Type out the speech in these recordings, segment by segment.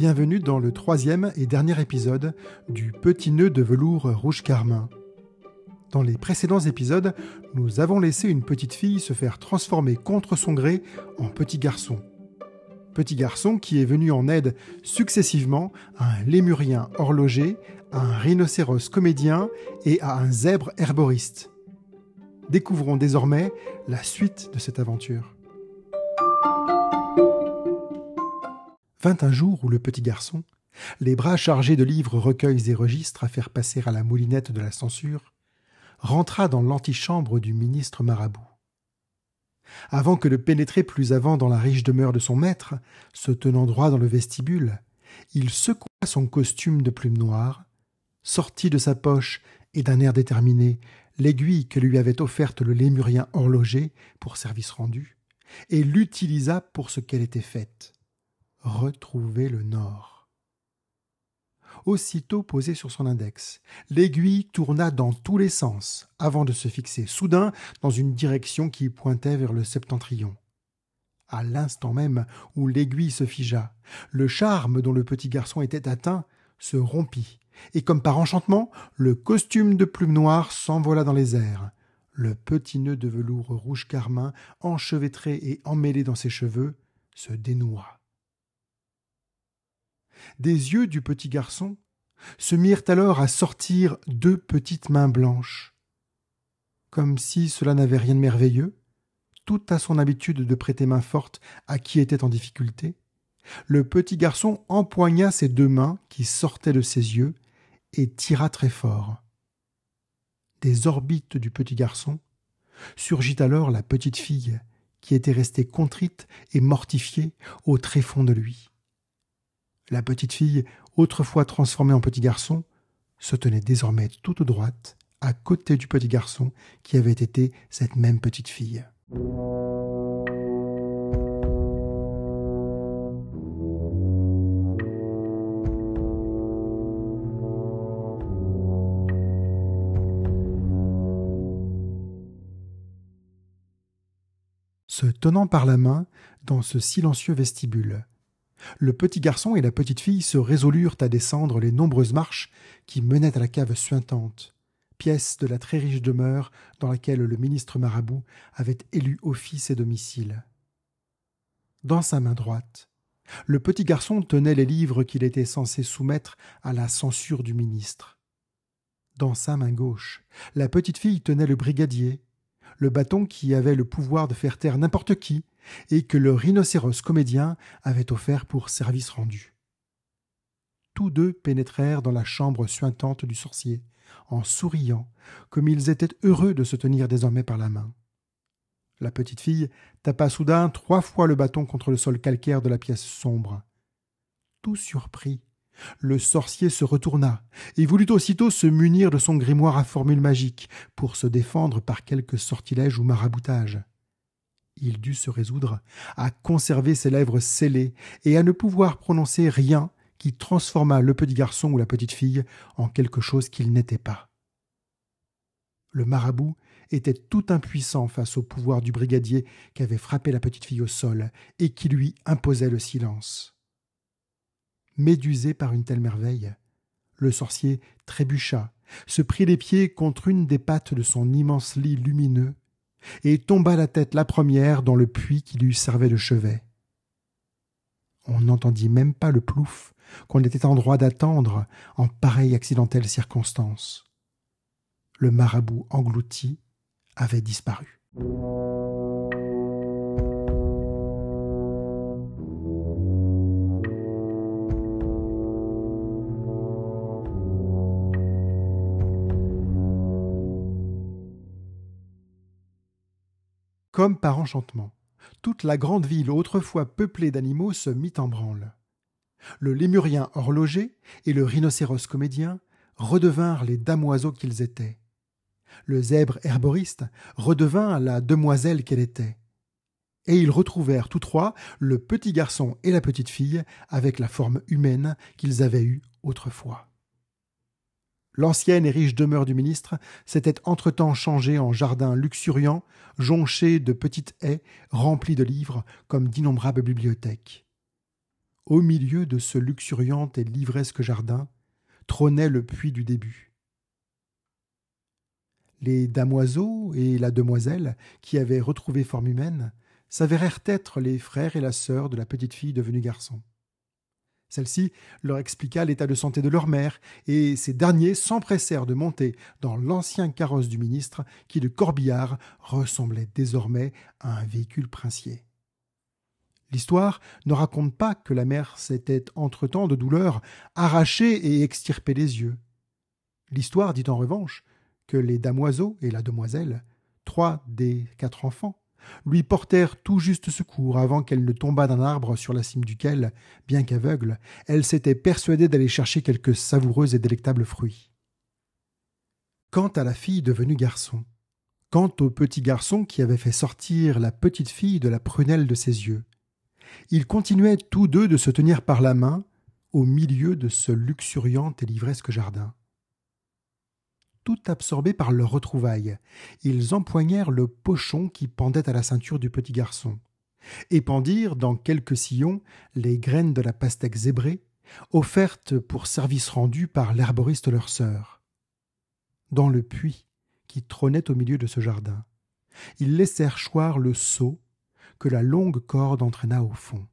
Bienvenue dans le troisième et dernier épisode du Petit nœud de velours rouge carmin. Dans les précédents épisodes, nous avons laissé une petite fille se faire transformer contre son gré en petit garçon. Petit garçon qui est venu en aide successivement à un lémurien horloger, à un rhinocéros comédien et à un zèbre herboriste. Découvrons désormais la suite de cette aventure. Vint un jour où le petit garçon, les bras chargés de livres, recueils et registres à faire passer à la moulinette de la censure, rentra dans l'antichambre du ministre marabout. Avant que de pénétrer plus avant dans la riche demeure de son maître, se tenant droit dans le vestibule, il secoua son costume de plume noire, sortit de sa poche et d'un air déterminé l'aiguille que lui avait offerte le lémurien horloger pour service rendu, et l'utilisa pour ce qu'elle était faite retrouver le nord. Aussitôt posé sur son index, l'aiguille tourna dans tous les sens avant de se fixer soudain dans une direction qui pointait vers le septentrion. À l'instant même où l'aiguille se figea, le charme dont le petit garçon était atteint se rompit, et comme par enchantement, le costume de plume noire s'envola dans les airs. Le petit nœud de velours rouge carmin, enchevêtré et emmêlé dans ses cheveux, se dénoua des yeux du petit garçon se mirent alors à sortir deux petites mains blanches. Comme si cela n'avait rien de merveilleux, tout à son habitude de prêter main forte à qui était en difficulté, le petit garçon empoigna ses deux mains qui sortaient de ses yeux et tira très fort. Des orbites du petit garçon surgit alors la petite fille qui était restée contrite et mortifiée au tréfonds de lui. La petite fille, autrefois transformée en petit garçon, se tenait désormais toute droite, à côté du petit garçon qui avait été cette même petite fille. Se tenant par la main dans ce silencieux vestibule, le petit garçon et la petite fille se résolurent à descendre les nombreuses marches qui menaient à la cave suintante, pièce de la très riche demeure dans laquelle le ministre marabout avait élu office et domicile. Dans sa main droite, le petit garçon tenait les livres qu'il était censé soumettre à la censure du ministre. Dans sa main gauche, la petite fille tenait le brigadier, le bâton qui avait le pouvoir de faire taire n'importe qui, et que le rhinocéros comédien avait offert pour service rendu. Tous deux pénétrèrent dans la chambre suintante du sorcier, en souriant, comme ils étaient heureux de se tenir désormais par la main. La petite fille tapa soudain trois fois le bâton contre le sol calcaire de la pièce sombre. Tout surpris, le sorcier se retourna et voulut aussitôt se munir de son grimoire à formule magique pour se défendre par quelque sortilège ou maraboutage il dut se résoudre à conserver ses lèvres scellées et à ne pouvoir prononcer rien qui transformât le petit garçon ou la petite fille en quelque chose qu'il n'était pas. Le marabout était tout impuissant face au pouvoir du brigadier qui avait frappé la petite fille au sol et qui lui imposait le silence. Médusé par une telle merveille, le sorcier trébucha, se prit les pieds contre une des pattes de son immense lit lumineux et tomba la tête la première dans le puits qui lui servait de chevet. On n'entendit même pas le plouf qu'on était en droit d'attendre en pareille accidentelle circonstance. Le marabout englouti avait disparu. Comme par enchantement, toute la grande ville autrefois peuplée d'animaux se mit en branle. Le lémurien horloger et le rhinocéros comédien redevinrent les damoiseaux qu'ils étaient. Le zèbre herboriste redevint la demoiselle qu'elle était. Et ils retrouvèrent tous trois le petit garçon et la petite fille avec la forme humaine qu'ils avaient eue autrefois. L'ancienne et riche demeure du ministre s'était entre-temps changée en jardin luxuriant, jonché de petites haies remplies de livres comme d'innombrables bibliothèques. au milieu de ce luxuriant et livresque jardin, trônait le puits du début. Les damoiseaux et la demoiselle, qui avaient retrouvé forme humaine, s'avérèrent être les frères et la sœur de la petite fille devenue garçon. Celle-ci leur expliqua l'état de santé de leur mère, et ces derniers s'empressèrent de monter dans l'ancien carrosse du ministre, qui de corbillard ressemblait désormais à un véhicule princier. L'histoire ne raconte pas que la mère s'était entre-temps de douleur arraché et extirpé les yeux. L'histoire dit en revanche que les damoiseaux et la demoiselle, trois des quatre enfants, lui portèrent tout juste secours avant qu'elle ne tombât d'un arbre sur la cime duquel, bien qu'aveugle, elle s'était persuadée d'aller chercher quelques savoureux et délectables fruits. Quant à la fille devenue garçon, quant au petit garçon qui avait fait sortir la petite fille de la prunelle de ses yeux, ils continuaient tous deux de se tenir par la main au milieu de ce luxuriant et livresque jardin tout absorbés par leur retrouvaille. Ils empoignèrent le pochon qui pendait à la ceinture du petit garçon, et pendirent dans quelques sillons les graines de la pastèque zébrée, offertes pour service rendu par l'herboriste leur sœur. Dans le puits qui trônait au milieu de ce jardin, ils laissèrent choir le seau que la longue corde entraîna au fond.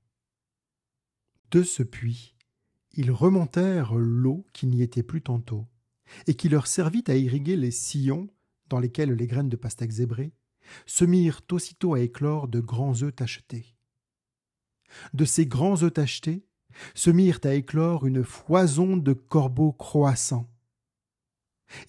De ce puits, ils remontèrent l'eau qui n'y était plus tantôt et qui leur servit à irriguer les sillons dans lesquels les graines de pastèque zébrée se mirent aussitôt à éclore de grands œufs tachetés. De ces grands œufs tachetés se mirent à éclore une foison de corbeaux croissants.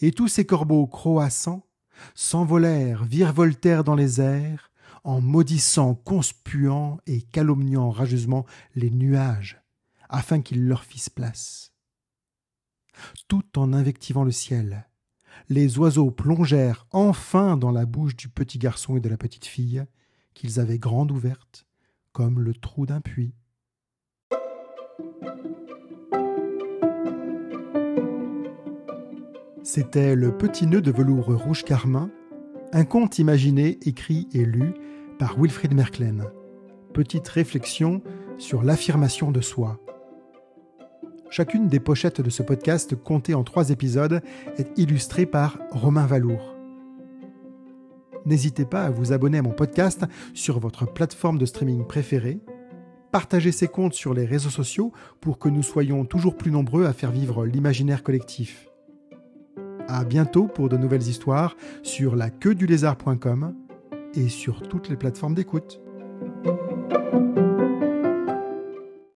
Et tous ces corbeaux croissants s'envolèrent, virevoltèrent dans les airs, en maudissant, conspuant et calomniant rageusement les nuages, afin qu'ils leur fissent place tout en invectivant le ciel. Les oiseaux plongèrent enfin dans la bouche du petit garçon et de la petite fille, qu'ils avaient grande ouverte, comme le trou d'un puits. C'était Le Petit Nœud de velours rouge carmin, un conte imaginé, écrit et lu par Wilfried Merklen. Petite réflexion sur l'affirmation de soi. Chacune des pochettes de ce podcast, comptée en trois épisodes, est illustrée par Romain Valour. N'hésitez pas à vous abonner à mon podcast sur votre plateforme de streaming préférée. Partagez ces comptes sur les réseaux sociaux pour que nous soyons toujours plus nombreux à faire vivre l'imaginaire collectif. À bientôt pour de nouvelles histoires sur la queue du lézard.com et sur toutes les plateformes d'écoute.